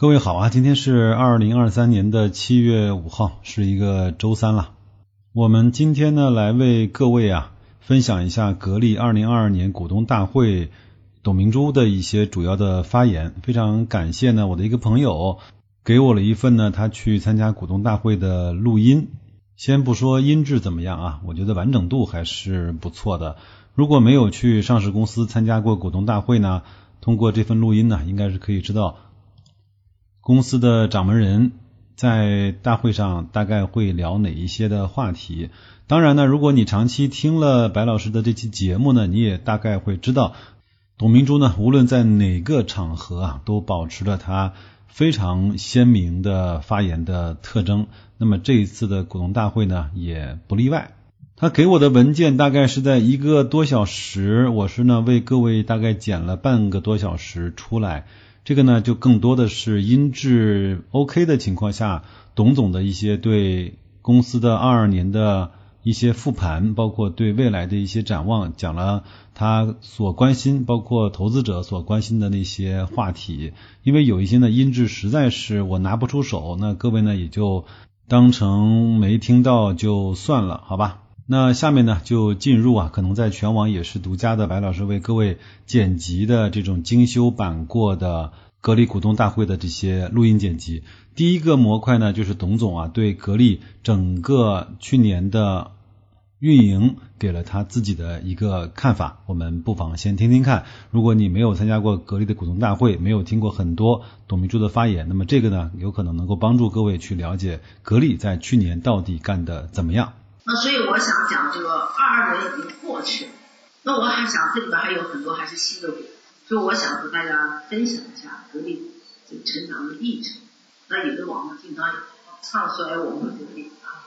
各位好啊，今天是二零二三年的七月五号，是一个周三了。我们今天呢，来为各位啊分享一下格力二零二二年股东大会董明珠的一些主要的发言。非常感谢呢，我的一个朋友给我了一份呢，他去参加股东大会的录音。先不说音质怎么样啊，我觉得完整度还是不错的。如果没有去上市公司参加过股东大会呢，通过这份录音呢，应该是可以知道。公司的掌门人在大会上大概会聊哪一些的话题？当然呢，如果你长期听了白老师的这期节目呢，你也大概会知道，董明珠呢，无论在哪个场合啊，都保持了他非常鲜明的发言的特征。那么这一次的股东大会呢，也不例外。他给我的文件大概是在一个多小时，我是呢为各位大概剪了半个多小时出来。这个呢，就更多的是音质 OK 的情况下，董总的一些对公司的二二年的一些复盘，包括对未来的一些展望，讲了他所关心，包括投资者所关心的那些话题。因为有一些呢音质实在是我拿不出手，那各位呢也就当成没听到就算了，好吧？那下面呢就进入啊，可能在全网也是独家的，白老师为各位剪辑的这种精修版过的格力股东大会的这些录音剪辑。第一个模块呢，就是董总啊对格力整个去年的运营给了他自己的一个看法，我们不妨先听听看。如果你没有参加过格力的股东大会，没有听过很多董明珠的发言，那么这个呢有可能能够帮助各位去了解格力在去年到底干的怎么样。那所以我想讲，这个二二年已经过去了，那我还想这里边还有很多还是新的股，所以我想和大家分享一下格力这个成长的历程。那有的网络经常唱衰我们格力啊，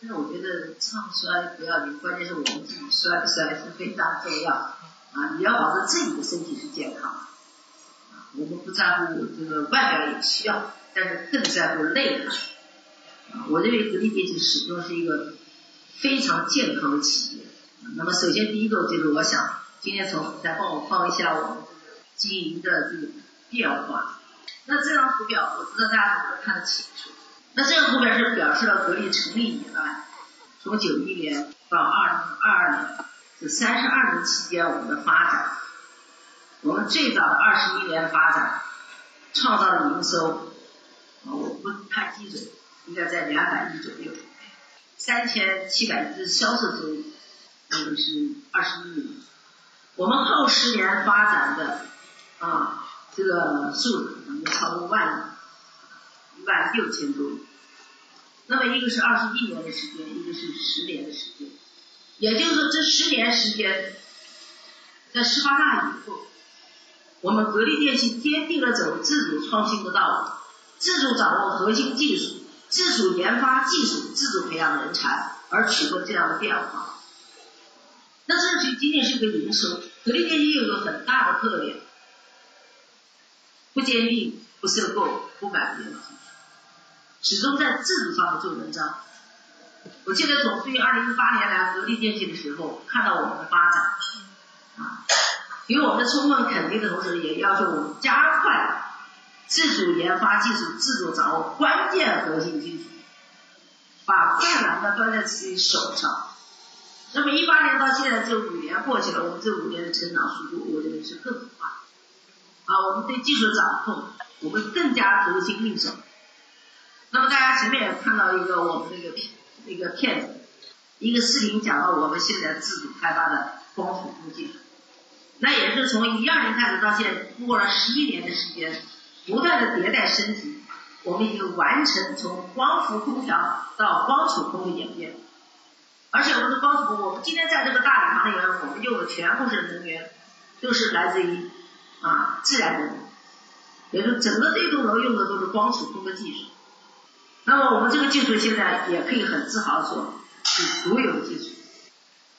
但是我觉得唱衰不要紧，关键是我们自己衰不衰是非常重要啊！你要保证自己的身体是健康啊，我们不在乎这个外表也需要，但是更在乎内涵啊。我认为格力电器始终是一个。非常健康的企业。那么，首先第一个就是我想今天从再帮我放一下我们经营的这个变化。那这张图表我不知道大家能不能看得清楚。那这张图表是表示了格力成立以来，从九一年到二零二二年这三十二年期间我们的发展。我们最早的二十一年发展创造的营收，我不太记准，应该在两百亿左右。三千七百亿的销售收入，那个是二十一亿。我们后十年发展的啊，这个数能够超过万亿，一万六千多亿。那么一个是二十一年的时间，一个是十年的时间，也就是说这十年时间，在十八大以后，我们格力电器坚定了走自主创新的道路，自主掌握核心技术。自主研发技术，自主培养人才，而取得这样的变化。那这就仅仅是个营收。格力电器有个很大的特点，不兼并、不收购、不买别人始终在自主上面做文章。我记得总书记二零一八年来格力电器的时候，看到我们的发展，啊，给我们的充分肯定的同时，也要求我们加快。自主研发技术，自主掌握关键核心技术，把困难的端在自己手上。那么一八年到现在这五年过去了，我们这五年的成长速度，我认为是更快。啊，我们对技术掌控，我们更加得心应手。那么大家前面也看到一个我们那个那个片子，一个视频讲到我们现在自主开发的光伏空技术，那也是从一二年开始到现在，过了十一年的时间。不断的迭代升级，我们已经完成从光伏空调到光储空的演变。而且我们的光储空，我们今天在这个大礼堂里面，我们用的全部是能源，都是来自于啊自然能源，也就整个这栋楼用的都是光储空的技术。那么我们这个技术现在也可以很自豪说，是独有的技术。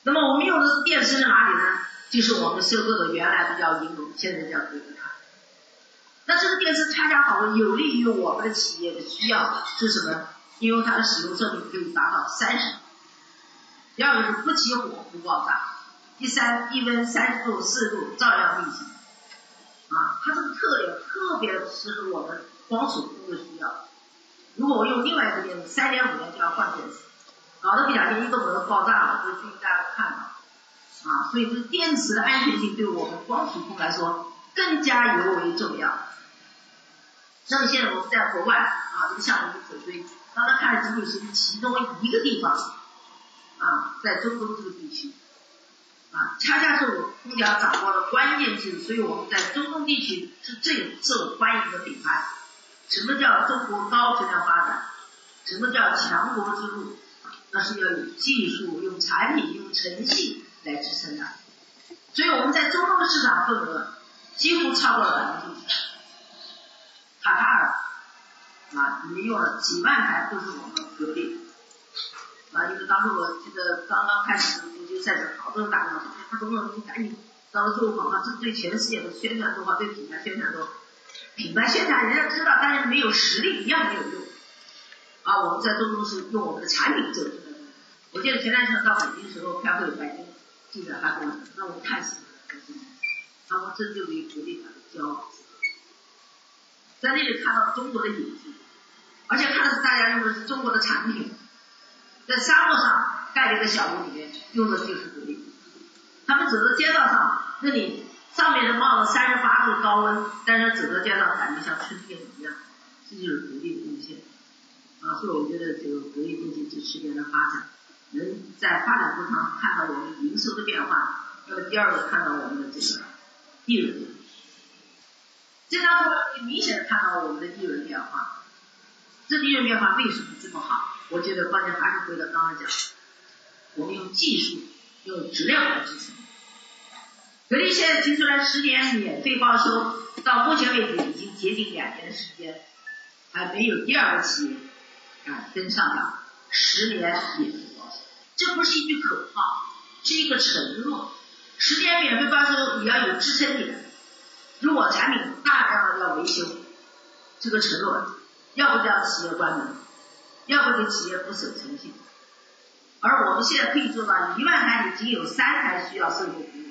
那么我们用的电池在哪里呢？就是我们收购的原来的叫银龙，现在叫德格塔。那这个电池恰恰好有利于我们的企业的需要是什么？因为它的使用寿命可以达到三十年。第二个是不起火不爆炸，第三低温三十度四十度照样运行。啊，它这个特点特别适合我们光手工的需要。如果我用另外一个电池，三年五年就要换电池，搞得不小心一个门爆炸了，这最近大家看到，啊，所以这个电池的安全性对我们光储控来说更加尤为重要。那么现在我们在国外啊，这个项目是首推，刚才看的仅仅是其中一个地方，啊，在中东这个地区，啊，恰恰是我空调掌握了关键性，所以我们在中东地区是最受欢迎的品牌。什么叫中国高质量发展？什么叫强国之路？那是要有技术、用产品、用诚信来支撑的。所以我们在中东的市场份额几乎超过了百分之五十。啊，里面用了几万台都是我们格力啊，因为当时我记得刚刚开始足球赛事，好多人打电话说，他总统你赶紧到时做广告，这对全世界的宣传多好，对品牌宣传多。品牌宣传人家知道，但是没有实力一样没有用。啊，我们在中东是用我们的产品做。我记得前段时间到北京时候开会，北京记者还跟我说，让我看死他说这就是一个国力的骄傲。在那里看到中国的影子，而且看的是大家用的是中国的产品。在沙漠上盖了一个小屋里面，用的就是格力。他们走到街道上，那里。上面是冒着三十八度高温，但是走到街道感觉像春天一样，这就是格力的贡献。啊，所以我觉得这个格力电器这十年的发展，能在发展过程看到我们营收的变化。那么第二个看到我们的这个利润，这张图明显的看到我们的利润变化。这利润变化为什么这么好？我觉得关键还是回到刚刚讲，我们用技术、用质量来支撑。格力现在提出来十年免费报修，到目前为止已经接近两年的时间，还没有第二个企业啊跟上了十年免费报修。这不是一句口号，是一个承诺。十年免费报修你要有支撑点，如果产品大量的要维修，这个承诺要不叫企业关门，要不就企业不守诚信。而我们现在可以做到一万台里仅有三台需要售后服务。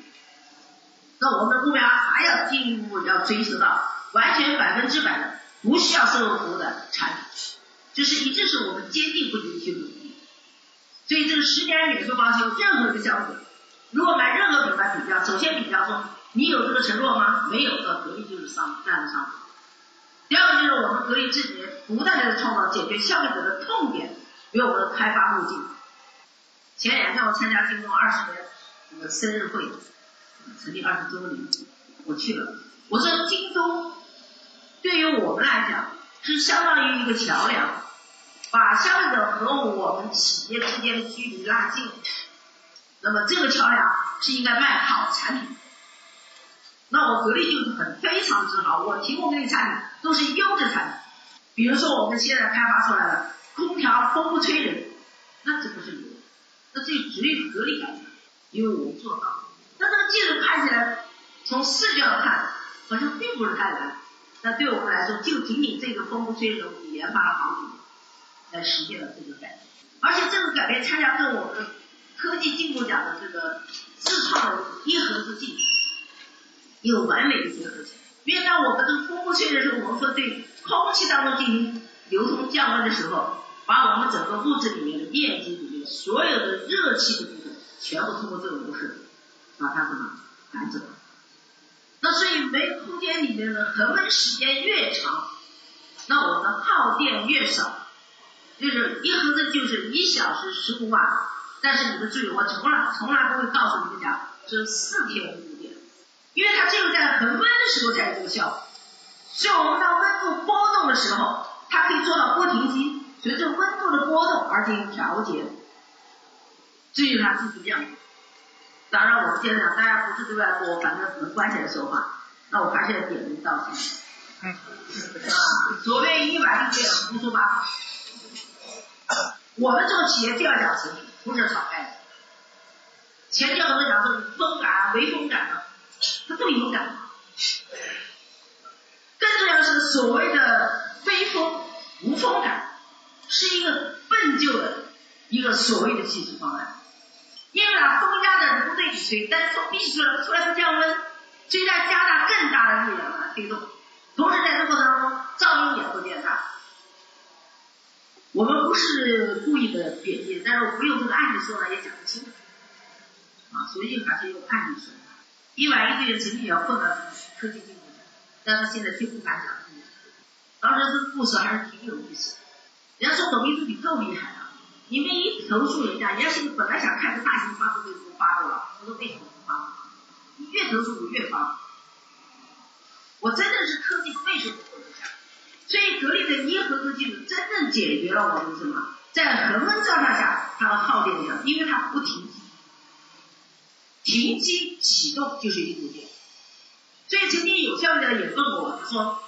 那我们的目标还要进一步要追求到完全百分之百的不需要售后服务的产品，这是一直是我们坚定不移的去努力。所以这个十年免费包修，任何一个消费者如果买任何品牌比较，首先比较说你有这个承诺吗？没有，那隔壁就是上站得上。第二个就是我们格力这几年不断的创造解决消费者的痛点，为我们的开发路径。前两天我参加京东二十年我们生日会。成立二十周年，我去了。我说京东对于我们来讲是相当于一个桥梁，把消费者和我们企业之间的距离拉近。那么这个桥梁是应该卖好产品。那我格力就是很非常自豪，我提供给你产品都是优质产品。比如说我们现在开发出来的空调风不吹人，那这不是牛，那这只有格力来讲，因为我们做到。那这个技术看起来，从视觉上看好像并不是太难，那对我们来说，就仅仅这个风不吹人，我们研发了好几年，来实现了这个改变。而且这个改变恰恰跟我们科技进步奖的这个自创的一盒子技有完美的结合起来。因为当我们这个风不吹的时候，我们说对空气当中进行流通降温的时候，把我们整个物质里面的电机里面所有的热气的部分，全部通过这个模式。把它什么赶走？那所以煤空间里面的恒温时间越长，那我们耗电越少。就是一盒子就是一小时十五瓦，但是你们注意，我从来从来不会告诉你们讲是四天，因为它只有在恒温的时候才有这个效果。所以我们当温度波动的时候，它可以做到波停机，随着温度的波动而进行调节。这就是它技术亮点。当然，我们现在讲，大家不是对外播，反正门关起来说话，那我还是要点名道姓。嗯。左边一碗一点胡说八道。我们做企业就要讲诚信，不是炒概念。前天我们讲说风感、微风感的，它都有感。更重要是所谓的非风无风感，是一个笨旧的一个所谓的技术方案。因为啊，风压的不对你吹，但是风必须出来，出来不降温，所以它加大更大的力量来推动。同时在这过程当中噪音也会变大。我们不是故意的贬低，但是我们用这个案例说呢也讲不清楚，啊，所以还是用案例说。一晚一个月曾经也要混到科技进步奖，但是现在却不敢讲。当时这故事还是挺有意思。人家说董明珠你够厉害了，你们一投诉人家，人家现在本来想看个大型发布会不发了，我说为什么不发？你越投诉我越发。我真的是科技为什么不能下？所以格力的一合格技术真正解决了我们什么？在恒温状态下它的耗电量，因为它不停机。停机启动就是一度电，所以曾经有消费者也问过我，他说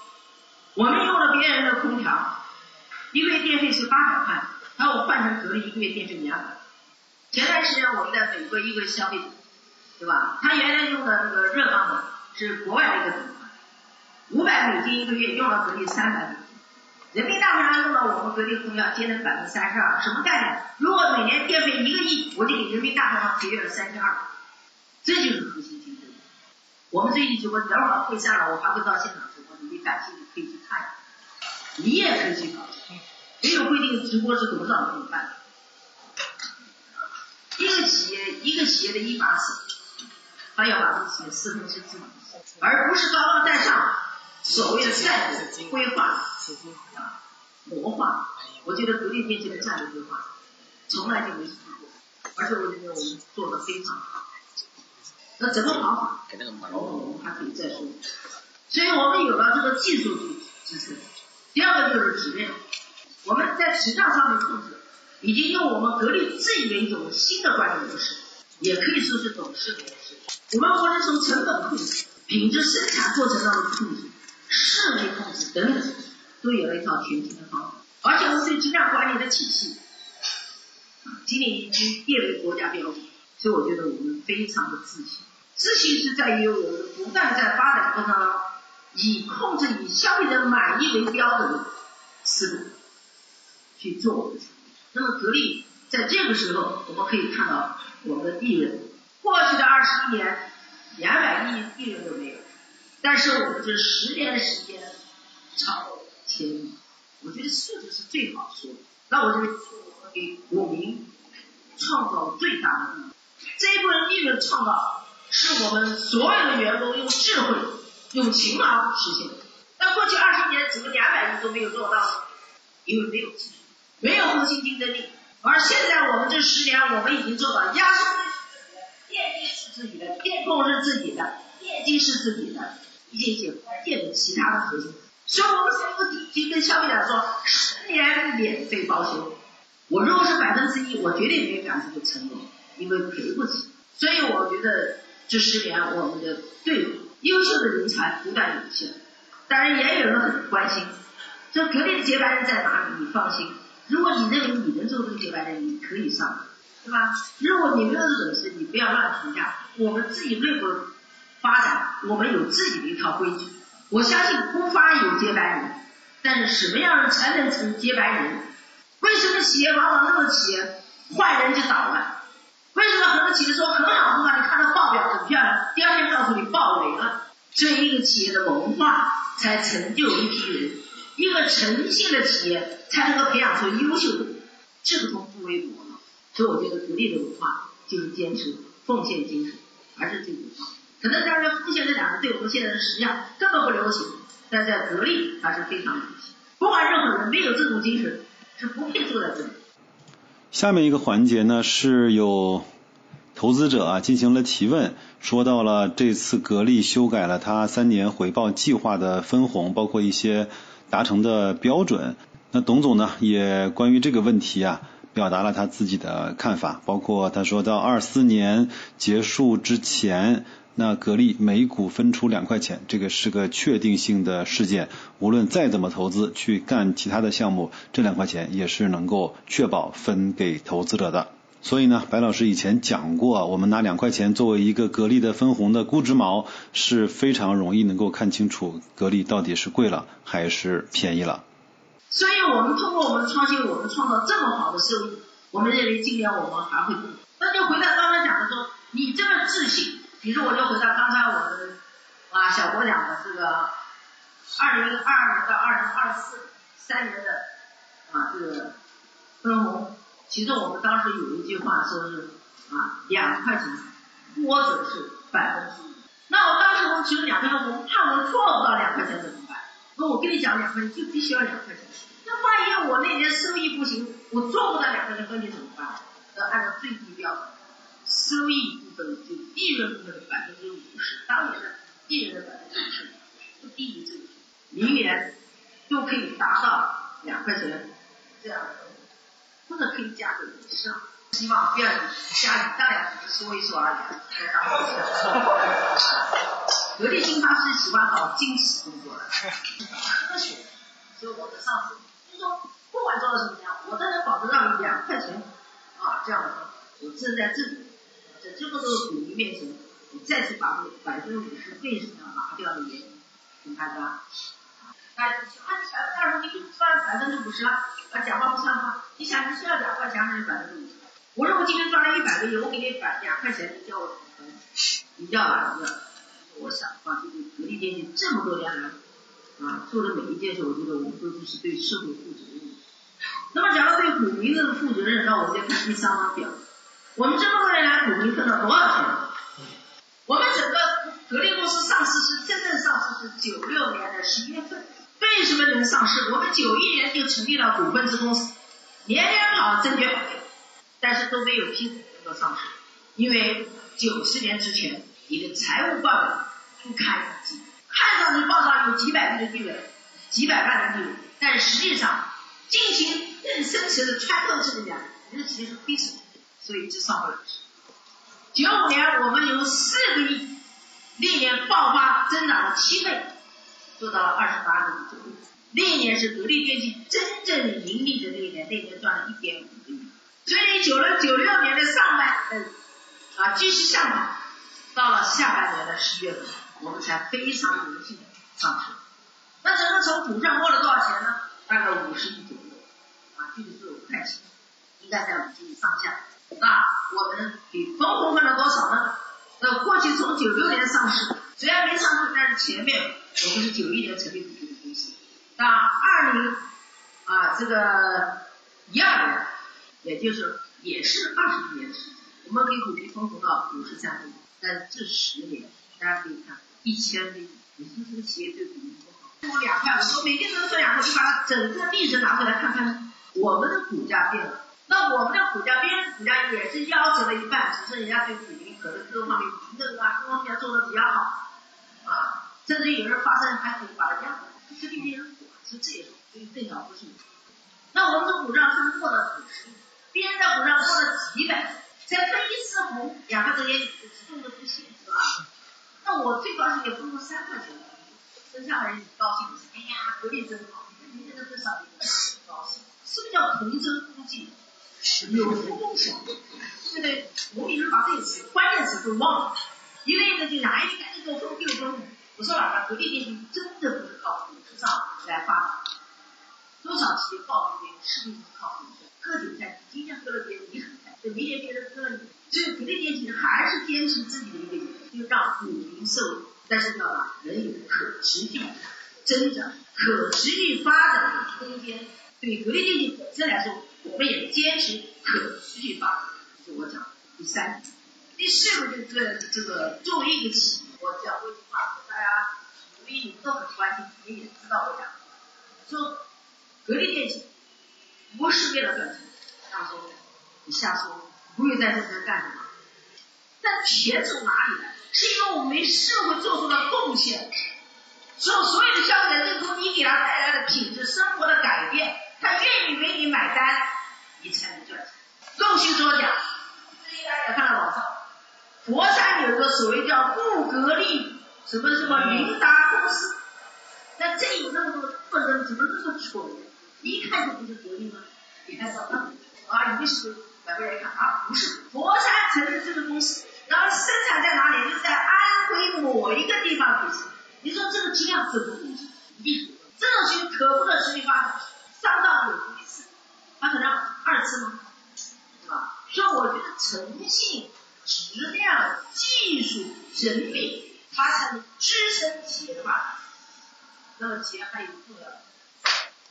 我们用了别人的空调，一个月电费是八百块，然后我换成格力，一个月电费两百。前段时间我们在美国一个消费者，对吧？他原来用的那个热泵呢，是国外的一个品牌，五百美金一个月，用了格力三百美金。人民大会上用了我们格力空调，节能百分之三十二，什么概念？如果每年电费一个亿，我就给人民大会上节约了三千二。这就是核心竞争力。我们最近直播，等会儿会下来，我还会到现场直播，你感兴趣可以去看。你也可以去搞，没有规定直播是多少怎么办？一个企业，一个企业的一把手，他要把这个企业四分之自己，而不是高高在上，所谓的战略规划啊，谋划。我觉得独立电器的战略规划从来就没错过，而且我觉得我们做的非常好。那怎么跑法？我们还可以再说。所以我们有了这个技术支支撑。第二个就是质量，我们在质量上面控制，已经用我们格力自己的一种新的管理模式，也可以说是董事模式。我们无论从成本控制、品质生产过程当中的控制、室内控制等等，都有了一套全新的方法。而且我们对质量管理的体系，啊，今年已经列为国家标准。所以我觉得我们非常的自信，自信是在于我们不断在发展过程当中，以控制以消费者满意为标准的思路去做我们的产品。那么格力在这个时候，我们可以看到我们的利润，过去的二十一年两百亿利润都没有，但是我们这十年的时间超千亿，我觉得数字是最好说的。那我就给股民创造最大的利益。这一部分利润创造是我们所有的员工用智慧、用勤劳实现的。那过去二十年怎么两百亿都没有做到呢？因为没有技术，没有核心竞争力。而现在我们这十年，我们已经做到压缩是自己的电机是自己的，电控是自己的，电机是自己的，一些一些关键的其他的核心。所以我们才会提前跟消费者说，十年免费保修。我如果是百分之一，我绝对没有敢这个承诺。因为赔不起，所以我觉得这十年我们的队伍优秀的人才不断涌现，当然也有人很关心，这格力的接班人在哪里？你放心，如果你认为你能做这个接班人，你可以上，对吧？如果你没有这本事，你不要乱评价。我们自己内部发展，我们有自己的一套规矩。我相信不发有接班人，但是什么样才能成接班人？为什么企业往往那么企业换人就倒了？为什么很多企业说很好很好？你看到报表很漂亮，第二天告诉你爆雷了。所以一个企业的文化才成就一批人，一个诚信的企业才能够培养出优秀的人，这个从不为过。所以我觉得格力的文化就是坚持奉献精神，还是这句话。可能大家奉献这两个对我们现在的实际上根本不流行，但在格力还是非常流行。不管任何人没有这种精神，是不配坐在这里。下面一个环节呢，是有投资者啊进行了提问，说到了这次格力修改了它三年回报计划的分红，包括一些达成的标准。那董总呢也关于这个问题啊表达了他自己的看法，包括他说到二四年结束之前。那格力每股分出两块钱，这个是个确定性的事件。无论再怎么投资去干其他的项目，这两块钱也是能够确保分给投资者的。所以呢，白老师以前讲过，我们拿两块钱作为一个格力的分红的估值锚，是非常容易能够看清楚格力到底是贵了还是便宜了。所以我们通过我们创新，我们创造这么好的收益，我们认为今年我们还会更。那就回到刚才讲的说，你这么自信。比如我就回到刚才我们啊小郭讲的这个二零二二年到二零二四三年的啊这个分红，其中我们当时有一句话说是啊两块钱，或者是百分之五。那我当时我们只有两块钱，我们怕我们做不到两块钱怎么？那我跟你讲两块钱就必须要两块钱。那万一我那年收益不行，我做不到两块钱，那你怎么办？要按照最低标准，收益部分就利润部分的百分之五十，当年的利润的百分之五十不低于这个，明年就可以达到两块钱这样的，或者可以加个以上。希望第二年家里当然说一说而已，来当格力新发是喜欢搞惊喜工作的，科学，所以我的上司就说，不管做到什么样，我都能保证让你两块钱啊这样的，我正在这里，在这么多股民面前，我再次把这百分之五十为什么要拿掉的原因跟大家。哎，按百分之二十，你就赚百分之五十了啊，讲话不算话。你想你需要两块钱还是百分之五十？我说我今天赚了一百个亿，我给你百两块钱，你叫我怎么分？你要哪一个？我想啊，这个格力电器这么多年来啊做的每一件事，我觉得我们都是对社会负责任。那么讲到对股民的负责任，那我们就看第三张表。我们这么多年来，股民分了多少钱？我们整个格力公司上市是真正上市是九六年的十一月份。为什么能上市？我们九一年就成立了股份制公司，年年跑证券行业，但是都没有批准能够上市，因为九十年之前。你的财务报表不堪一击，看上去报上有几百亿的利润，几百万的利润，但实际上进行更深层的穿透式的讲，你的企业是亏损，所以就上不了。九五年我们有四个亿，历年爆发增长了七倍，做到了二十八个亿左右。那一年是格力电器真正盈利的那一年，那年赚了一点五个亿。所以九六九六年的上半嗯啊继续向好。到了下半年的十月份，我们才非常荣幸上市。那整个从股票摸了多少钱呢？大概五十亿左右，啊，具体数我不太清楚，应该在五十亿上下。那我们给分红分了多少呢？那过去从九六年上市，虽然没上市，但是前面我们是九一年成立股份公司，那二零啊这个一二年，也就是也是二十一年时间，我们给股民分红到五十三亿。但这十年，大家可以看一千倍，你说这个企业对股民多好？我两块，我每天能赚两块，你把它整个历史拿出来看看，我们的股价变了，那我们的股价，别人的股价也是夭折了一半，只是人家对股民可能各方面平等啊，各方面做的比较好，啊，甚至有人发生还可以把它压回来，这给别人管，是这也是所以更少不是。那我们的股票是过了几十，别人的股票过了几百。才分一次红，两个人也激动的不行，是吧？那我最高兴也分过三块钱，生下来人高兴，哎呀，格力真好，你这个多少年高兴？是不是叫同舟共济？有福共享，对不对？我们有人把这个词关键词都忘了，因为呢就讲，哎，你赶紧给我分给我分我说了，格力电器真的不是靠股市上来发展，多少企业报名是不是靠股市？喝酒在，今天喝了别人你很。明天别人割了你，所以格力电器还是坚持自己的一个让股民受益，但是要把人有可持续增长、可持续发展的空间。对格力电器本身来说，我们也坚持可持续发展。是我讲第三，第四个就是这个作为一个企业，我讲过一句话，大家估计你们都很关心，你也知道我讲，说格力电器不是为了赚钱，他说。你瞎说，不会在这边干什么？但钱从哪里来？是因为我们为社会做出了贡献，所所有的消费者认同你给他带来的品质生活的改变，他愿意为你买单，你才能赚钱。更需说讲，最近大家看到网上，佛山有个所谓叫布格力什么什么云达公司，那这有那么多富人，怎么那么蠢？一看就不是格力吗？你看到那啊，一是。两个人看啊，不是佛山成立这个公司，然后生产在哪里？就在安徽某一个地方组织。你说这个质量怎么控制？一这种情可不可持续发展？上当有一次，他可能二次吗？是吧？所以我觉得诚信、质量、技术、人力，它才能支撑企业的发展。那么企业还有重要的，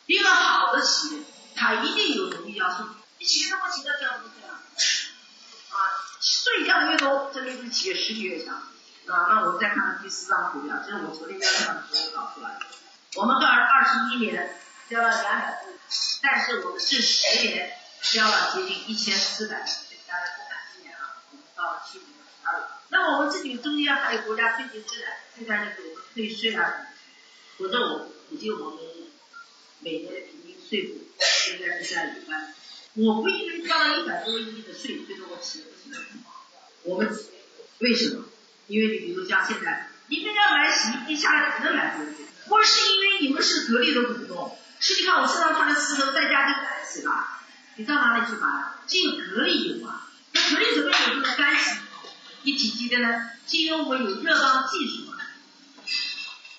一个好的企业，它一定有能力要素。你企业如果企业交不这样，税交的越多，证明这个企业实力越强。啊，那我们再看看第四张图表，这是我昨天交上的时候搞出来的。我们二二十一年交了两百多，但是我们这十年交了接近一千四百，大家不看今年啊，我们到了去年的二月。那么我们自己中间还有国家推进自然，现在那个我们退税啊，否则我估计我们每年的平均税负应该是在一万。我不因为交了一百多亿的税，觉得我企业不行了。我们为什么？因为你比如像现在，你们要买洗衣机下来只能买多少？不是因为你们是格力的股东，是你看我身上穿的丝绸在家就干洗了，你到哪里去买？只有格力有啊。那格力怎么有这个干洗一体机的呢？是因为我有热泵技术嘛。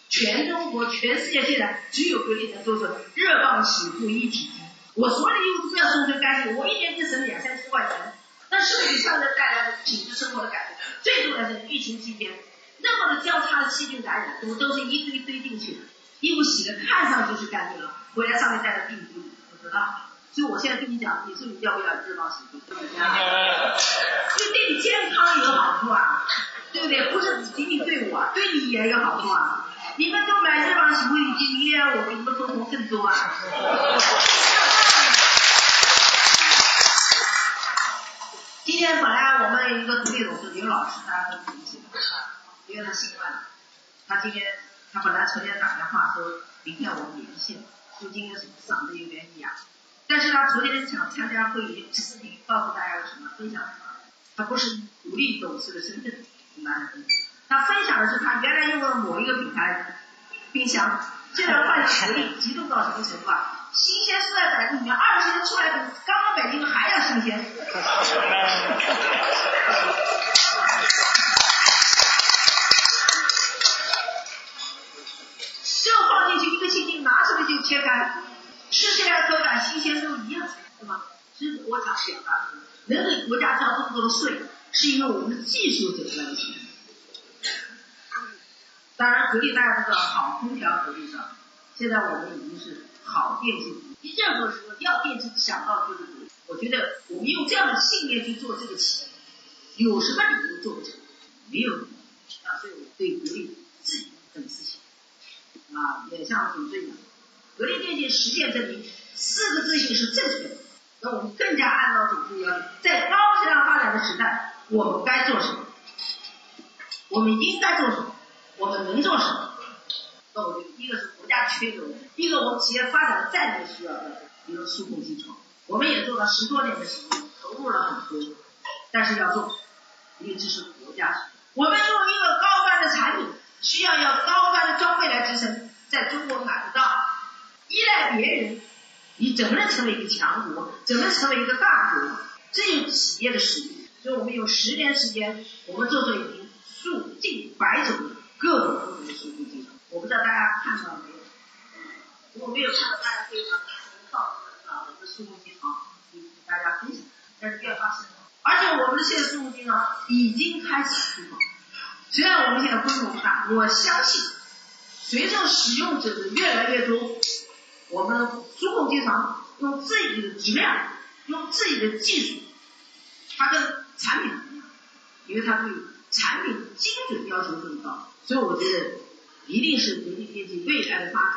全中国、全世界现在只有格力能做出热泵洗护一体机。我所有的衣服都要送成干净，我一年就省两三千块钱。那是不是给上面带来的品质生活的改变？最重要的是疫情期间，那么的交叉的细菌感染，都都是一堆堆进去的，衣服洗的看上去是干净了，回来上面带着病毒，不知道。所以我现在跟你讲，你说你要不要这帮洗护？对对你健康有好处啊，对不对？不是仅仅对我，对你也有好处啊。你们都买这帮洗护已经明年我给你们做成更多啊。师，大家都理解的，因为他习惯了，他今天他本来昨天打电话说明天我们连线，说今天嗓子有点哑，但是他昨天想参加会议视频，告诉大家什么分享什么，他不是独立董事的身份跟大家分享，他分享的是他原来用的某一个品牌冰箱，现在换成格力，激动到什么程度啊？新鲜蔬菜摆里面，二十天出来比刚刚北京还要新鲜。以我想表达的是，能给国家交这么多的税，是因为我们的技术走出来的钱。当然，格力大家知道，好空调格力上，现在我们已经是。好电器，你任何时候要电器想到就是我。我觉得我们用这样的信念去做这个企业，有什么理由做不成？没有。啊，所以我对格力自己很自信。啊，也像董事长，格力电器实践证明四个自信是正确的。那我们更加按照董事。要求，在高质量发展的时代，我们该做什么？我们应该做什么？我们能做什么？那我觉得一个是国家缺的，一个我们企业发展的战略需要的，比如数控机床，我们也做了十多年的时间，投入了很多，但是要做，因为这是国家。我们用一个高端的产品，需要要高端的装备来支撑，在中国买不到，依赖别人，你怎么能成为一个强国？怎么能成为一个大国？这有企业的实力。所以我们用十年时间，我们做做已经数近百种各种不同的数控机床。我不知道大家看到没有？如果没有看到，大家可以把到啊我们的数控机床给大家分享。但是不要发生，而且我们的现在数控机床已经开始推广。虽然我们现在规模不大，我相信随着使用者的越来越多，我们数控机床用自己的质量，用自己的技术，它跟产品不一样，因为它对产品精准要求更高，所以我觉得。一定是国际电器未来的发展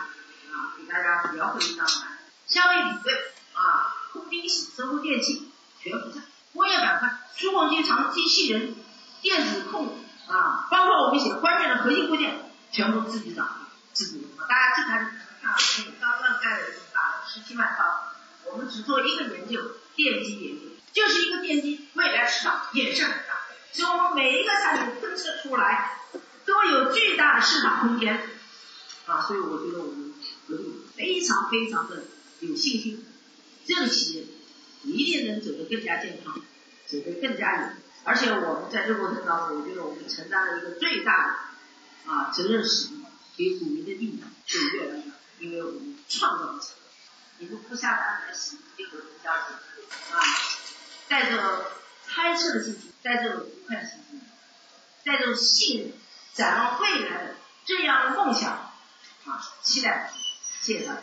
啊，给大家描绘一张版。消费品类啊，空冰洗、生活电器全部在。工业板块，数控机床、机器人、电子控啊，包括我们一些关键的核心部件，全部自己掌自己大家这台看啊，那个刚刚盖的这么大，十七万套，我们只做一个研究，电机研究，就是一个电机未来市场也是很大，所以我们每一个产品分析出来。都有巨大的市场空间啊，所以我觉得我们格力非常非常的有信心，这个企业一定能走得更加健康，走得更加远。而且我们在这过程当中，我觉得我们承担了一个最大的啊责任使命，给股民的利益就越来越，因为我们创造了产你们不下单来洗，衣服，能交钱啊，带着开车的心情，带着愉快的心情，带着信任。展望未来的这样的梦想，啊，期待，谢谢大家。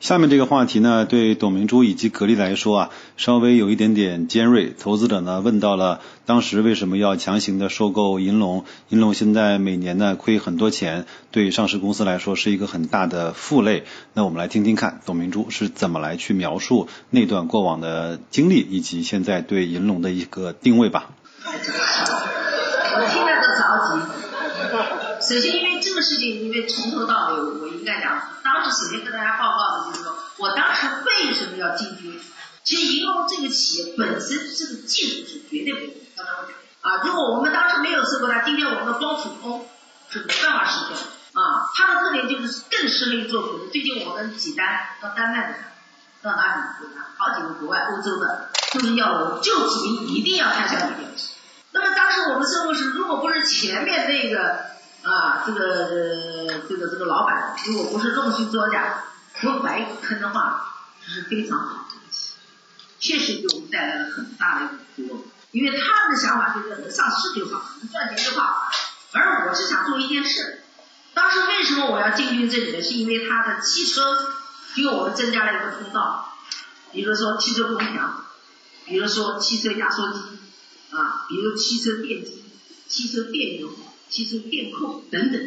下面这个话题呢，对董明珠以及格力来说啊，稍微有一点点尖锐。投资者呢问到了当时为什么要强行的收购银龙？银龙现在每年呢亏很多钱，对上市公司来说是一个很大的负累。那我们来听听看，董明珠是怎么来去描述那段过往的经历，以及现在对银龙的一个定位吧。我听着都着急。首先，因为这个事情，因为从头到尾，我应该讲，当时首先跟大家报告的就是说，我当时为什么要进军？其实银龙这个企业本身这个技术是绝对不行。刚才我讲啊，如果我们当时没有收购它，今天我们的光储通是没办法实现的啊。它的特点就是更适合于做普通。最近我们几单到丹麦的，到哪里国家？好几个国外欧洲的，都是要就指明一定要看下一点。那么当时我们收购时，如果不是前面那个。啊，这个这个这个老板，如果不是弄虚作假、不白坑的话，这是非常好的，确实给我们带来了很大的一个波因为他们的想法就是能上市就好，能赚钱就好。而我是想做一件事，当时为什么我要进军这里呢？是因为它的汽车给我们增加了一个通道，比如说汽车空调，比如说汽车压缩机，啊，比如汽车电机、汽车电油。汽车电控等等，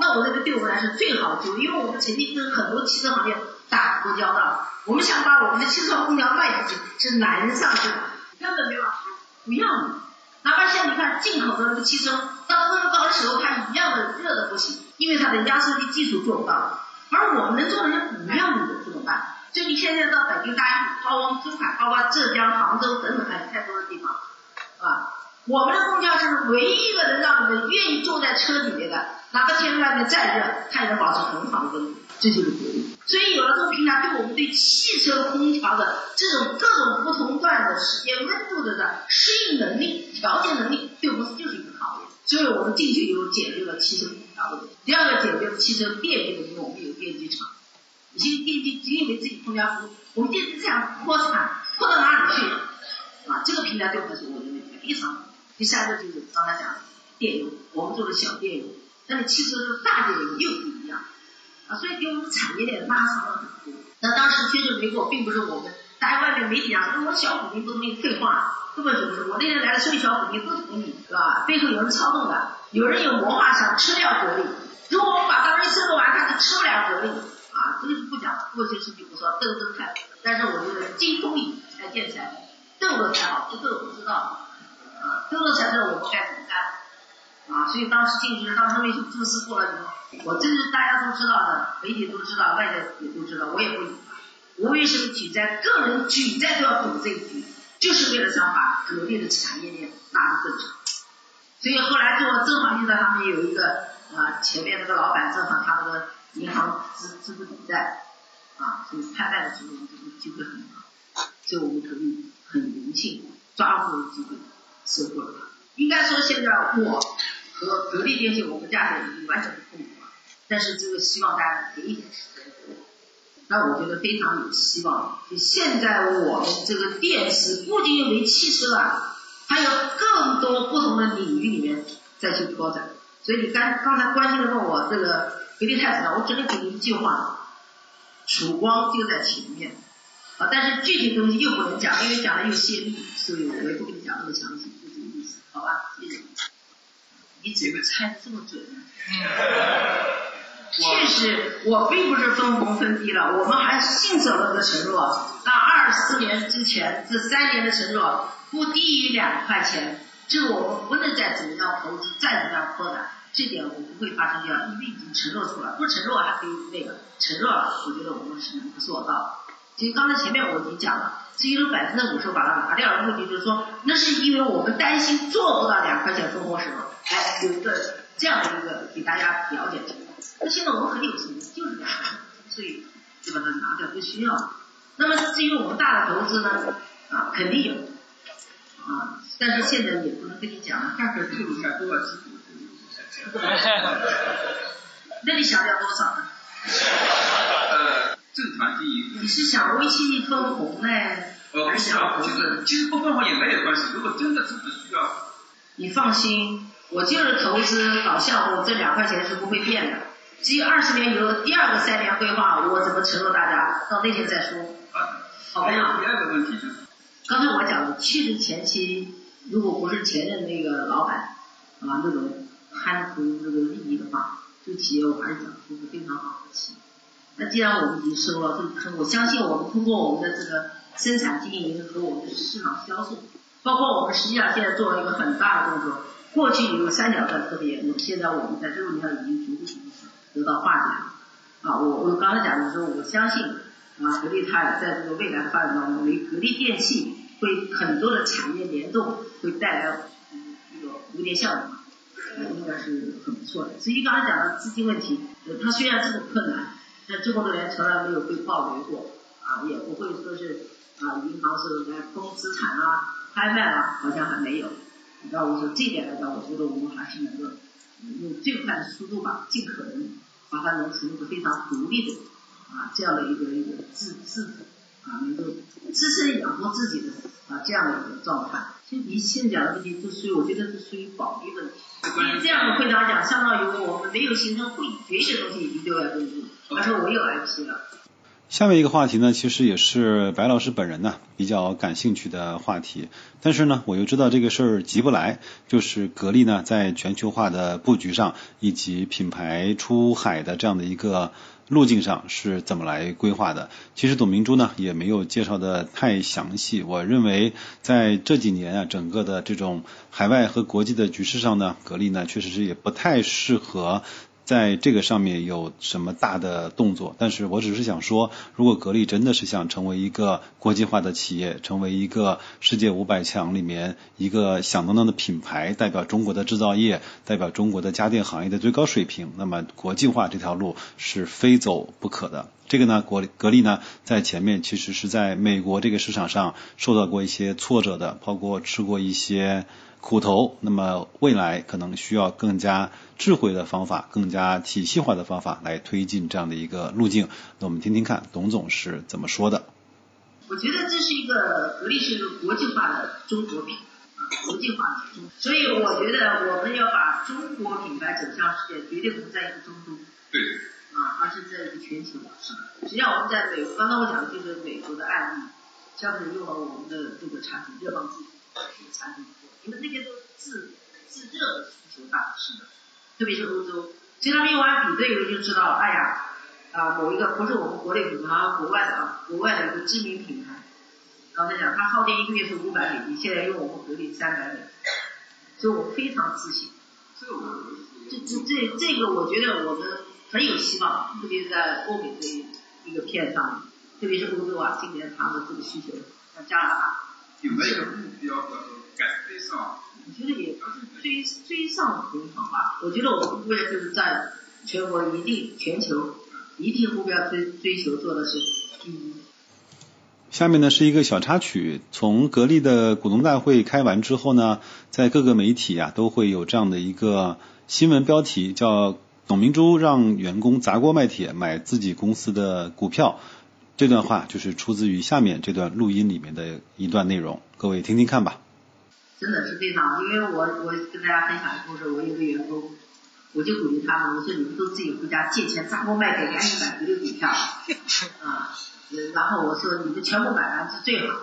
那我认为对我们来说最好做，因为我们曾经跟很多汽车行业打过交道，我们想把我们的汽车空调卖出去，是难上市的，根本没有，不要你。哪怕像你看进口的那个汽车，到温度高的时候，它一样的热的不行，因为它的压缩机技术做不到。而我们能做的人不要你的怎么办？就你现在到北京、大兴、包括珠海、包括浙江、杭州等等，还有太多的地方，我们的空调是唯一一个能让你们愿意坐在车里面的，哪怕天外面再热，它也能保持很好的温度，这就是格力。所以有了这个平台，对我们对汽车空调的这种各种不同段的时间温度的的适应能力、调节能力，对我们就是一个考验。所以我们进去以后解决了汽车空调的问题。第二个解决了汽车电机的因为我们有电机厂。已经电机仅以为自己空调服务，我们电机这样扩产，扩到哪里去？啊，这个平台对我们来说，我认为非常好。第三个就是刚才讲电容，我们做的小电容，但是汽车的大电容又不一样啊，所以给我们产业链拉长了很多。那当时确实没过，并不是我们，大家外面媒体啊，说我小股民都没废话，根本就不是。我那天来了所有小股民都同意，是吧？背后有人操纵的，有人有魔化想吃掉格力。如果我们把当时收购完，他就吃不了格力啊，这个是不讲了。过去事情不说，斗争太，但是我觉得精通理才建起来，斗了才好，不斗不知道。这个才知道我们该怎么干啊！所以当时进去，当时为什么这事过了以后，我这是大家都知道的，媒体都知道，外界也都知道，我也不隐瞒。我为什么举债？个人举债都要赌这一局，就是为了想把格力的产业链拉得更长。所以后来就正好遇到他们有一个啊，前面那个老板正好他那个银行资资不抵债啊，所以拍卖的时候这个机会很好，所以我们格力很荣幸抓住了机会。收购了它，应该说现在我和格力电器我们家的已经完全不同了，但是这个希望大家给一点时间。那我觉得非常有希望。就现在我们这个电池不仅为汽车啊，还有更多不同的领域里面再去拓展。所以你刚刚才关心的问我这个格力太子呢，我只能给你一句话：曙光就在前面。啊，但是具体东西又不能讲，因为讲了又泄密，所以我也不跟你讲那么详细，就这个意思，好吧？谢谢。你怎么猜的这么准？确实，我并不是分红分低了，我们还信守了个承诺，那二四年之前这三年的承诺不低于两块钱，这个我们不能再怎么样投资，再怎么样扩展，这点我不会发生掉，因为已经承诺出来，不承诺还可以那个承诺了，我觉得我们是能够做到。其实刚才前面我已经讲了，至于说百分之五十把它拿掉的目的，就是说，那是因为我们担心做不到两块钱分红时候，哎，有一个这样的一个给大家了解情况。那现在我们很有信心，就是两块钱，所以就把它拿掉，不需要。那么至于我们大的投资呢，啊，肯定有，啊，但是现在也不能跟你讲了，大概透露一下多少支股？那你想要多少呢？正常经营。你是想微信一分红呢？呃，不是，其实其实不分红也没有关系。如果真的资本需要，你放心，我就是投资搞项目，这两块钱是不会变的。至于二十年以后第二个三年规划，我怎么承诺大家？到那天再说。好不好？第二个问题就是，刚才我讲的，确实前期如果不是前任那个老板啊那种贪图这个利益的话，这个企业我还是讲出个非常好的企业。那既然我们已经收了这个坑，我相信我们通过我们的这个生产经营和我们的市场销售，包括我们实际上现在做了一个很大的动作。过去有三角债特别严重，现在我们在这个问题上已经逐步逐步得到化解了。啊，我我刚才讲的时候，我相信啊，格力它在这个未来的发展当中，为格力电器会很多的产业联动，会带来这个蝴蝶效应，应该是很不错的。至于刚才讲的资金问题，它虽然这么困难。在这么多年从来没有被暴雷过，啊，也不会说是啊，银行是来封资产啊、拍卖啊，好像还没有。那我说这点来讲，我觉得我们还是能够用最快的速度吧，尽可能把它能成一个非常独立的啊这样的一个一个自自啊能够自身养活自己的啊这样的一个状态。其实你现在讲的问题，就属于我觉得是属于保密问题。因为这样的会长讲，相当于我们没有形成会决议的东西，已经丢在中国。他说我有 IP 了。下面一个话题呢，其实也是白老师本人呢比较感兴趣的话题，但是呢，我又知道这个事儿急不来，就是格力呢在全球化的布局上，以及品牌出海的这样的一个路径上是怎么来规划的。其实董明珠呢也没有介绍的太详细，我认为在这几年啊，整个的这种海外和国际的局势上呢，格力呢确实是也不太适合。在这个上面有什么大的动作？但是我只是想说，如果格力真的是想成为一个国际化的企业，成为一个世界五百强里面一个响当当的品牌，代表中国的制造业，代表中国的家电行业的最高水平，那么国际化这条路是非走不可的。这个呢，国格力呢，在前面其实是在美国这个市场上受到过一些挫折的，包括吃过一些。苦头，那么未来可能需要更加智慧的方法，更加体系化的方法来推进这样的一个路径。那我们听听看董总是怎么说的。我觉得这是一个格力是一个国际化的中国品，国际化的中，所以我觉得我们要把中国品牌走向世界，绝对不在一个中东，对，啊，而是在一个全球。实际上我们在美国，刚才我讲的就是美国的案例，消费者用了我们的这个产品，热棒机产品。因为那边都自自热的需求大，是的，特别是欧洲，其实他们用完比对以后就知道，哎呀，啊某一个不是我们国内品牌，国外的啊，国外的一个知名品牌，刚才讲他耗电一个月是五百美金，现在用我们格力三百美金，所以我非常自信。这这这这这个我觉得我们很有希望，特别是在欧美这一一个片上，特别是欧洲啊，今年他们这个需求，像加拿大。有没有目标叫做赶追上？我觉得也不是追追上同行吧。我觉得我们目标就是在全国一定全球一定目标追追求做的是第一。下面呢是一个小插曲，从格力的股东大会开完之后呢，在各个媒体啊都会有这样的一个新闻标题，叫董明珠让员工砸锅卖铁买自己公司的股票。这段话就是出自于下面这段录音里面的一段内容，各位听听看吧。真的是非常，因为我我跟大家分享的故事，我有个员工，我就鼓励他们，我说你们都自己回家借钱砸锅卖铁，赶紧买这个股票啊，然后我说你们全部买完是最好。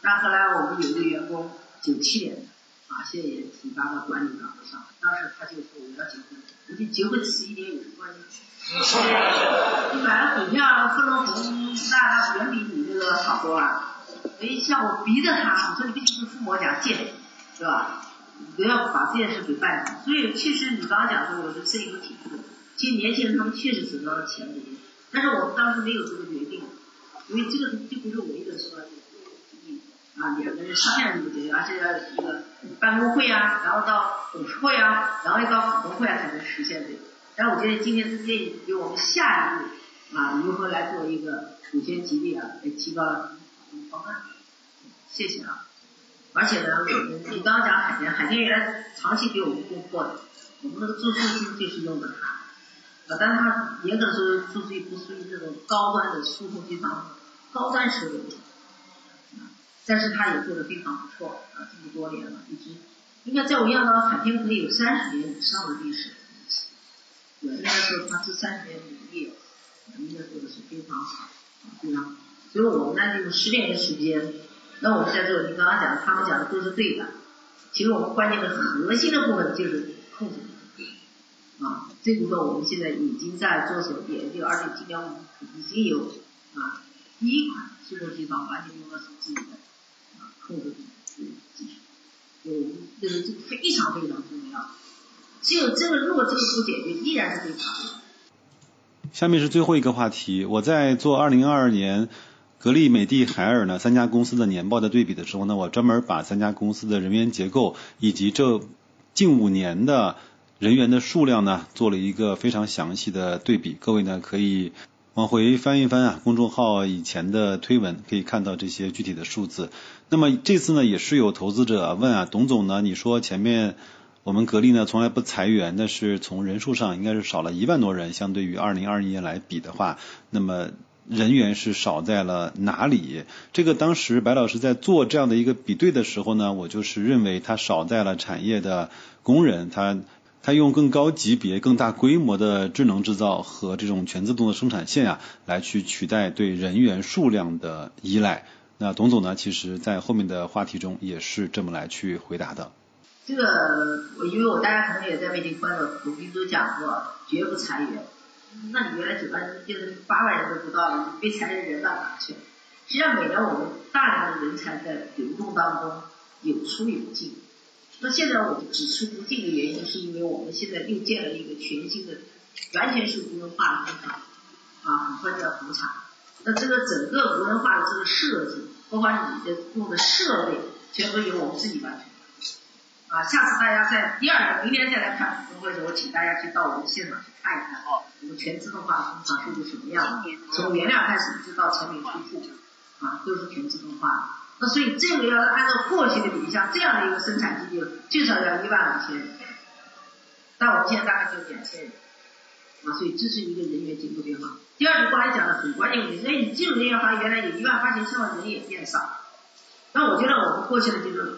但后来我们有一个员工，九七年的啊，现在也提拔到管理岗位上，当时他就说我要结婚，我说结婚十一年有什么关系？你买了股票分了红，那那远比你这个好多了。哎，像我逼着他，我说你必须跟父母讲借，是吧？不要把这件事给办成。所以其实你刚刚讲说我是一个体制，其实年轻人他们确实存到了钱里面，但是我们当时没有这个决定，因为这个这不是我一个说，啊两个人商量这个决，而且要一个办公会啊，然后到董事会啊，然后又到股东会啊才能实现这个。但我觉得今天是建议给我们下一步啊，如何来做一个股权激励啊，来提高方案。谢谢啊。而且呢，你刚刚讲海天，海天原来长期给我们供货的，我们那个注塑机就是用的它，啊，但它严格的说，注塑机不属于这种高端的输送机房，高端车的，但是它也做的非常不错啊，这么多年了，一直应该在我印象当中，海天可以有三十年以上的历史。对应该说他这三十年努力，应该做的是非常好，非常好。所以我们呢，就是十年的时间，那我们在这个，你刚刚讲，他们讲的都是对的。其实我们关键的核心的部分就是控制啊，这部分我们现在已经在做手研究，而且今年我们已经有啊第一款数字机房完全用的是自己的啊控制技术，有就是这个非常非常重要。只有这个，如果这个不解决，依然是非常。下面是最后一个话题，我在做二零二二年。格力、美的、海尔呢三家公司的年报的对比的时候呢，我专门把三家公司的人员结构以及这近五年的人员的数量呢做了一个非常详细的对比。各位呢可以往回翻一翻啊，公众号以前的推文可以看到这些具体的数字。那么这次呢也是有投资者问啊，董总呢你说前面我们格力呢从来不裁员，但是从人数上应该是少了一万多人，相对于二零二一年来比的话，那么。人员是少在了哪里？这个当时白老师在做这样的一个比对的时候呢，我就是认为他少在了产业的工人，他他用更高级别、更大规模的智能制造和这种全自动的生产线啊，来去取代对人员数量的依赖。那董总呢，其实在后面的话题中也是这么来去回答的。这个，我因为我大家可能也在媒体看到，董斌都讲过，绝不裁员。那你原来九万人，现在八万人都不到了，被裁的人到哪去？实际上每年我们大量的人才在流动当中有出有进。那现在我们只出不进的原因，是因为我们现在又建了一个全新的、完全是无人化的工厂，啊，很快就要投产。那这个整个无人化的这个设计，包括你的用的设备，全部由我们自己完成。啊，下次大家在第二个、明天再来看股东会的时候，我请大家去到我们现场去看一看，我们全自动化工厂是个什么样的，从原料开始一直到成品出库，啊，都是全自动化的。那所以这个要按照过去的比，像这样的一个生产基地，最少要一万五千人，但我们现在大概就两千人，啊，所以这是一个人员结构变化。第二个刚才讲的很关键问题，所以你技术人员话原来有一万八千，现在人也变少。那我觉得我们过去的就是。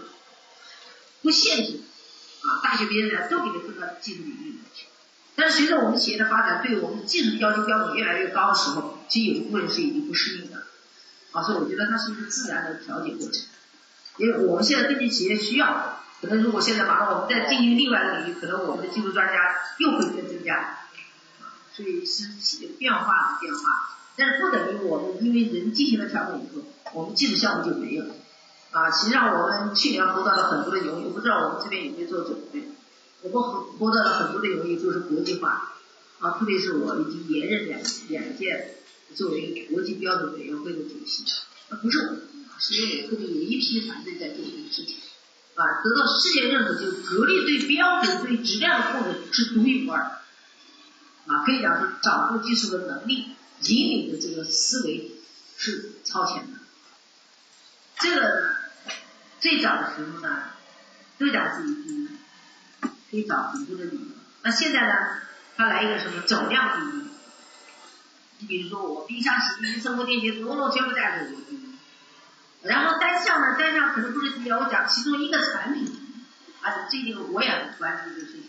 不限制啊，大学毕业的都给你分到技术领域里去。但是随着我们企业的发展，对我们技术要求标准越来越高的时候，其实有一部分是已经不适应的。啊，所以我觉得它是一个自然的调节过程。因为我们现在根据企业需要，可能如果现在马上我们再进行另外的领域，可能我们的技术专家又会更增加。啊，所以是企业变化的变化，但是不等于我们因为人进行了调整以后，我们技术项目就没有了。啊，实际上我们去年获得了很多的荣誉，我不知道我们这边有没有做准备？我们获获得了很多的荣誉，就是国际化。啊，特别是我已经连任两两届作为国际标准委员会的主席。那不是我，是因为我后面有一批团队在做这个事情。啊，得到世界认可，就格力对标准、对质量的控制是独一无二。啊，可以讲是掌握技术的能力、引领的这个思维是超前的。这个？最早的时候呢，都讲自己第一，可以找很多的理由。那现在呢，他来一个什么总量第一？你比如说我冰箱、洗衣机、生活电器，统统全部在我第一。然后单项呢，单项可能不是第一，我讲其中一个产品，啊，最近我也很关注这个事情。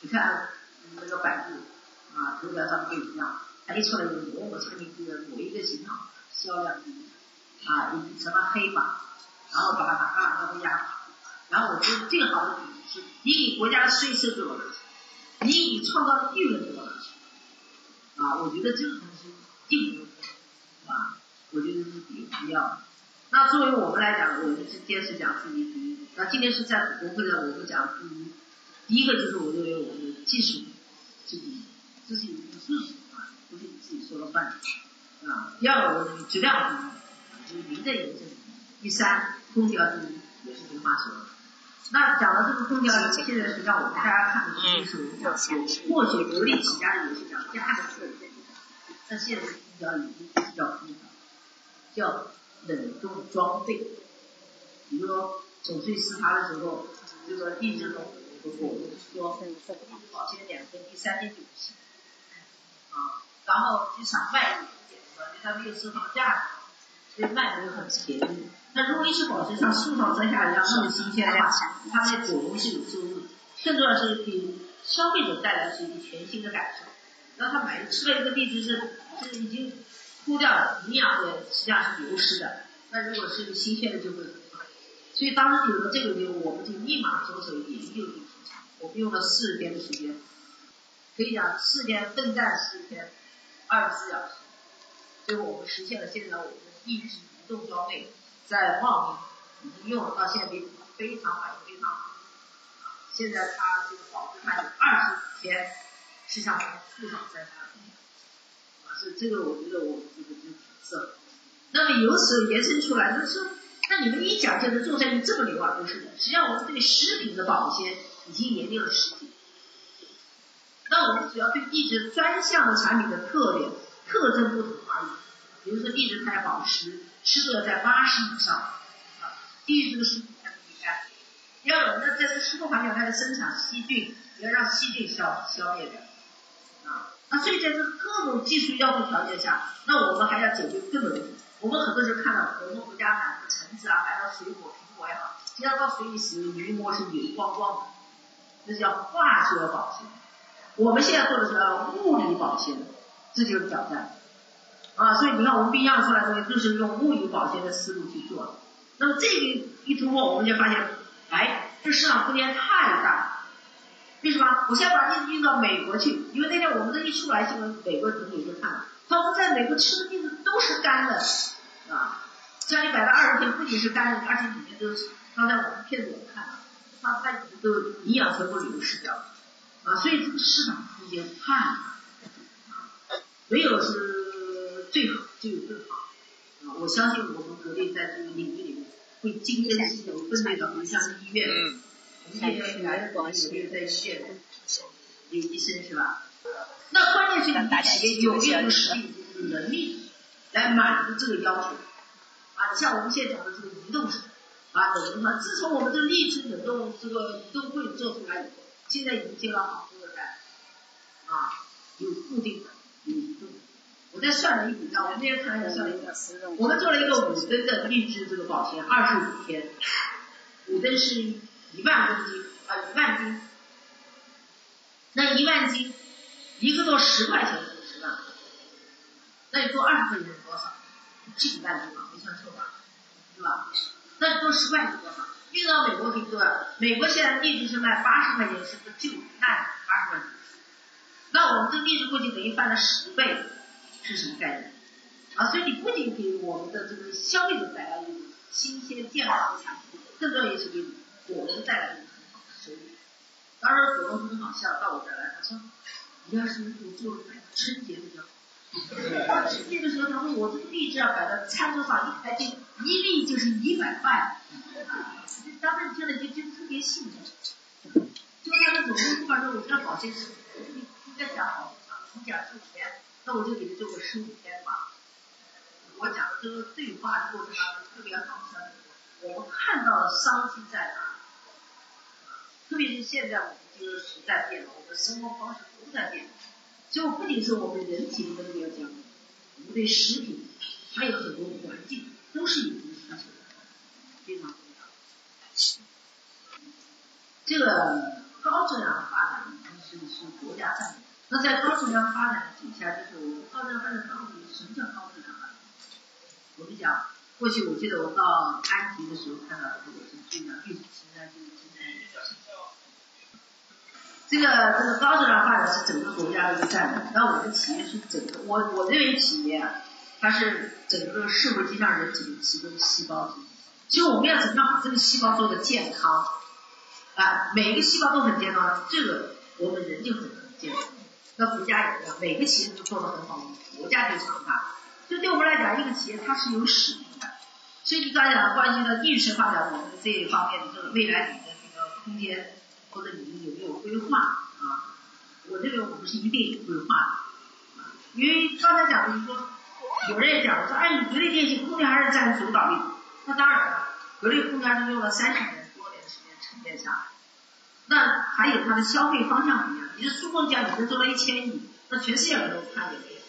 你看那个百度啊，头条上面一样，它一出来就某某产品的某一个型号销量第一，啊，什么黑马。然后把它打干，然后压。然后我觉得最好的比喻是：你给国家的税收给我拿去，你给创造的利润给我拿去。啊，我觉得这个东西并不啊，我觉得是比必要的。那作为我们来讲，我们是坚持讲自己第一。那今天是在国会上，我们讲第一。第一个就是我认为我们的技术是第一，这是一个事实啊，不是你自己说了算。啊，第二个我认为质量第一，就是您的验证。第三。空调第一也是没话说。那讲到这个空调，现在实际上我们大家看的就是有过去格力起家的也是讲家的设备，那现在空调已经不是叫空调，叫冷冻装备。比如说总税司法的时候，这个地质龙和果冻说保鲜两天，第三天就不行。啊，然后机场卖一点，因为它没有收藏价。所以卖的又很便宜。那如果一直保持像树上摘下来一样那么新鲜的话，它对果农是有收入，更重要是给消费者带来是一个全新的感受。然后他买吃了一个荔枝是是已经枯掉了，营养也实际上是流失的。那如果是新鲜的就会很好。所以当时有了这个以后，我们就立马着手研究这个市场。我们用了四十天的时间，可以讲四天奋战四天，二十四小时。所以我们实现了现在我们一直移动装备。在茂名已经用了到现在为止非常满意非常好，现在它这个保质期二十五天，是向市场在发的，啊，所以这个我觉得我们这个就挺色。那么由此延伸出来就是说，那你们一讲就能做生意这么牛啊，不是的，实际上我们对食品的保鲜已经研究了十几年，那我们主要对一直专项的产品的特点特征不同，比如说一直开保湿。湿度要在八十以上，啊，低于这个湿度它就不干。要有那在这湿度环境，它的生产细菌，要让细菌消消灭掉，啊，那所以在这各种技术要求条件下，那我们还要解决更多问题。我们很多时候看到我们国家买的橙子啊，买到水果、苹果也好，只要到水里洗，鱼摸是油光光的，这叫化学保鲜。我们现在做的是物理保鲜，这就是挑战。啊，所以你看我们冰箱出来的东西都是用物理保鲜的思路去做的。那么这个一突破，我们就发现，哎，这市场空间太大。为什么？我先把例子运到美国去，因为那天我们这一出来新闻，美国总理就看了，他说在美国吃的栗子都是干的，啊，家里摆了二十天，不仅是干的，而且里面都是，刚才我们片子也看了，它它里面都营养全部流失掉了，啊，所以这个市场空间太大，啊，没有是。最好就有更好啊！我相信我们格力在这个领域里面会精耕细作，分类到像医院，我们医院来的广有没有在医院有医生是吧？那关键是你企业有没有实力、能力来满足这个要求啊？像我们现在讲的这个移动式啊，冷冻它自从我们这个荔枝冷冻这个移动柜做出来以后，现在已经接了好多的单啊，有固定的，有移动的。我在算了一笔账，我们今天看了一下算一下，我们做了一个五吨的荔枝这个保鲜，二十五天，五吨是一万公斤啊，一万斤，那一万斤，一个做十块钱五十万，那你做二十块钱是多少？十几万斤嘛，没算错吧？是吧？那你做十块钱多少？运到美国可以多少？美国现在荔枝是卖八十块钱，是不是就卖八十块钱？那我们这荔枝估计等于翻了十倍。是什么概念？啊，所以你不仅给我们的这个消费者带来一种新鲜健康的产品，更重要也是给果农带来一种很好的收入。当然，果农很好笑，到我这儿来，他说：“你要是我做了摆春节比较好。”春节的时候，他说：“我这个荔枝啊，摆到餐桌上一抬就一粒就是一百块。”当时听了就就特别兴奋。就他那种不管说我这保鲜是，你你再讲好长，你讲十五天。那我就给他做个十五天吧。我讲的这个对话过程当中特别好笑，我们看到了商机在哪？特别是现在我们这个时代变了，我们生活方式都在变，所以不仅是我们人体的这个讲，我们对食品还有很多环境都是有这个需求的，非常重要。这个高质量的发展是是国家战略。那在高质量发展的底下，就是我们高质量发展到底什么叫高质量发展？我们讲，过去我记得我到安吉的时候看到这个是最讲绿色青山就是青山这个这个高质量发展是整个国家的一个战略。那我们企业是整个，我我认为企业啊，它是整个社会就像人体的其中的细胞体。其实我们要怎么样把这个细胞做的健康？啊，每一个细胞都很健康，这个我们人就很健康。那国家也一样，每个企业都做得很好，国家就强大。就对我们来讲，一个企业它是有使命的。所以你刚才讲关于的意识发展，我们这一方面的这个未来你的这个空间，或者你们有没有规划啊？我认为我们是一定有规划的。因为刚才讲的，你说有人也讲说，哎，你格力电器空调还是占主导力。那当然了，格力空调是用了三十年多年时间沉淀下来。那还有它的消费方向不一样。你的数梦家，你能做到一千亿，那全世界人都看也没有，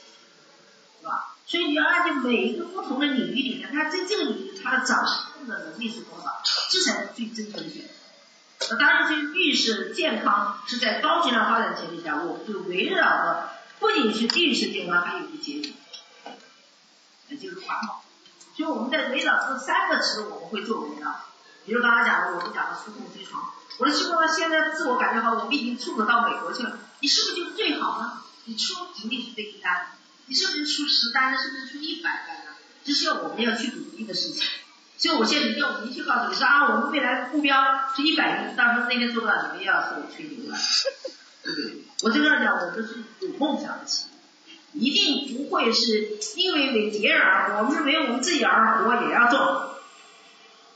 是吧？所以你要按照每一个不同的领域里面，它在这个领域他的掌控的能力是多少，这才是最真诚的选择。那当然，这个预设健康是在高质量发展前提下，我们就围绕着不仅是预设健康，还有一个结局，也就是环保。所以我们在围绕这三个词，我们会做围绕。比如刚才讲的，我们讲的数控飞航，我的希望现在自我感觉好，我们已经出口到美国去了，你是不是就最好呢？你出仅仅是这一单，你是不是出十单呢？是不是出一百单呢？这是要我们要去努力的事情。所以我现在一定要明确告诉你说啊，我们未来的目标是一百亿，到时候那天做到，你们要说我吹牛了，对不对？我这样讲，我们是有梦想的企业，一定不会是因为为别人而活，我们是为我们自己而活，也要做。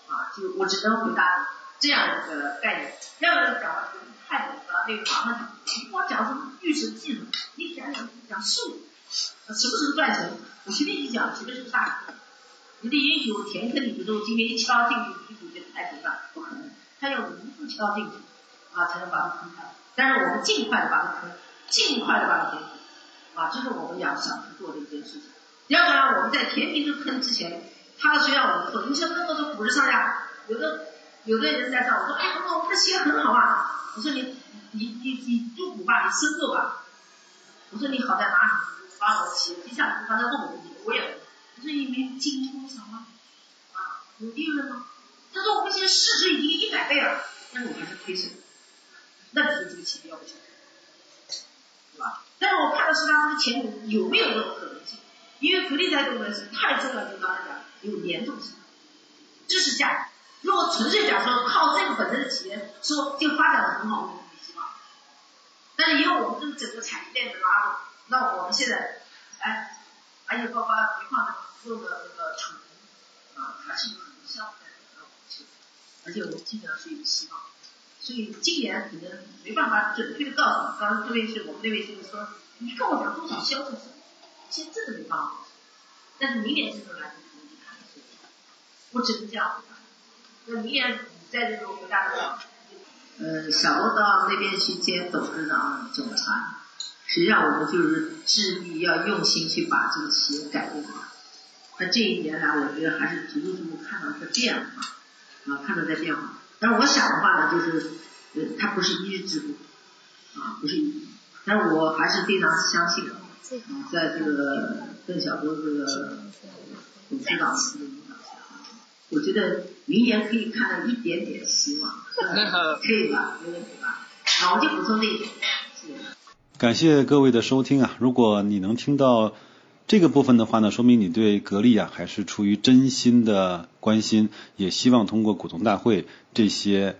啊，就我只能回答这样一个概念。要不然讲的太复杂，那个马上讲，我讲什么预设技术，你讲讲讲数，什么时候赚钱？我随便一讲，前面是个大坑。你的英雄填坑里，比如说我今天一敲进去，屁股就太平了，不可能，他要无数敲进去啊，才能把它坑开。但是我们尽快的把它坑，尽快的把它填平，啊，这是我们要想去做的一件事情。要不然我们在填平这个坑之前，他需要我们做。你像那么多股市上下，有的有的人在找我说，哎，我我们的企业很好啊。我说你你你你入股吧，你申购吧。我说你好在哪里？把我的企业接下来，你刚才问我问题，我也。是因为经营多少吗？啊，有利润吗？他说我们现在市值已经一百倍了，但是我还是亏损。那你说这个企业要不要？对吧？但是我看的是他这个前景有没有这种可能性？因为福利在这个是太重要，就刚才讲有联动性，这是价值。如果纯粹讲说靠这个本身的企业说就发展的很好，我们没希望。但是因为我们这个整个产业链的拉动，那我们现在哎，还有包括煤矿的。做的那个储能啊，还是有很多项目在等着我们去，而且我们基本上是有希望，所以今年可能没办法准确的告诉你。刚刚这位是我们那位先生说，你跟我讲多少销售额，现在这个没办法。但是明年这个来，可能就看得出来。我只能这样。那你也你在这个回答的，呃，小罗到那边去接董事长、总裁，实际上我们就是致力要用心去把这个企业改变好。那这一年来，我觉得还是逐步逐步看到在变化，啊，看到在变化。但是我想的话呢，就是，呃，它不是一日之功，啊，不是一，但是我还是非常相信，啊，在这个邓小波这个董事长我觉得明年可以看到一点点希望，可以吧？没问题吧？好，我就补充这一。感谢各位的收听啊！如果你能听到。这个部分的话呢，说明你对格力啊还是出于真心的关心，也希望通过股东大会这些。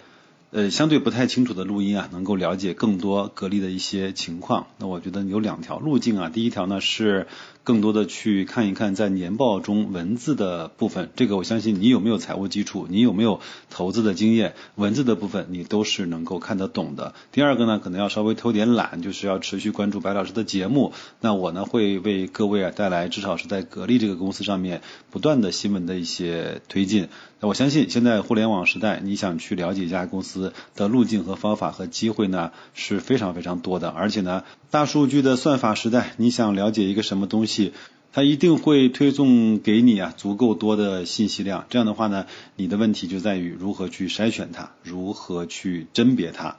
呃，相对不太清楚的录音啊，能够了解更多格力的一些情况。那我觉得有两条路径啊，第一条呢是更多的去看一看在年报中文字的部分，这个我相信你有没有财务基础，你有没有投资的经验，文字的部分你都是能够看得懂的。第二个呢，可能要稍微偷点懒，就是要持续关注白老师的节目。那我呢会为各位啊带来至少是在格力这个公司上面不断的新闻的一些推进。那我相信现在互联网时代，你想去了解一家公司。的路径和方法和机会呢是非常非常多的，而且呢，大数据的算法时代，你想了解一个什么东西，它一定会推送给你啊足够多的信息量。这样的话呢，你的问题就在于如何去筛选它，如何去甄别它，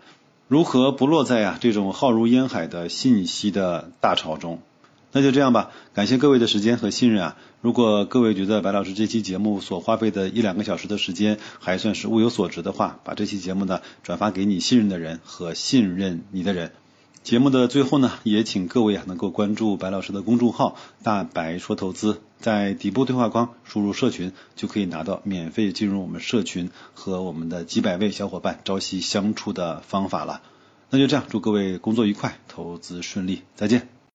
如何不落在啊这种浩如烟海的信息的大潮中。那就这样吧，感谢各位的时间和信任啊！如果各位觉得白老师这期节目所花费的一两个小时的时间还算是物有所值的话，把这期节目呢转发给你信任的人和信任你的人。节目的最后呢，也请各位啊能够关注白老师的公众号“大白说投资”，在底部对话框输入“社群”，就可以拿到免费进入我们社群和我们的几百位小伙伴朝夕相处的方法了。那就这样，祝各位工作愉快，投资顺利，再见。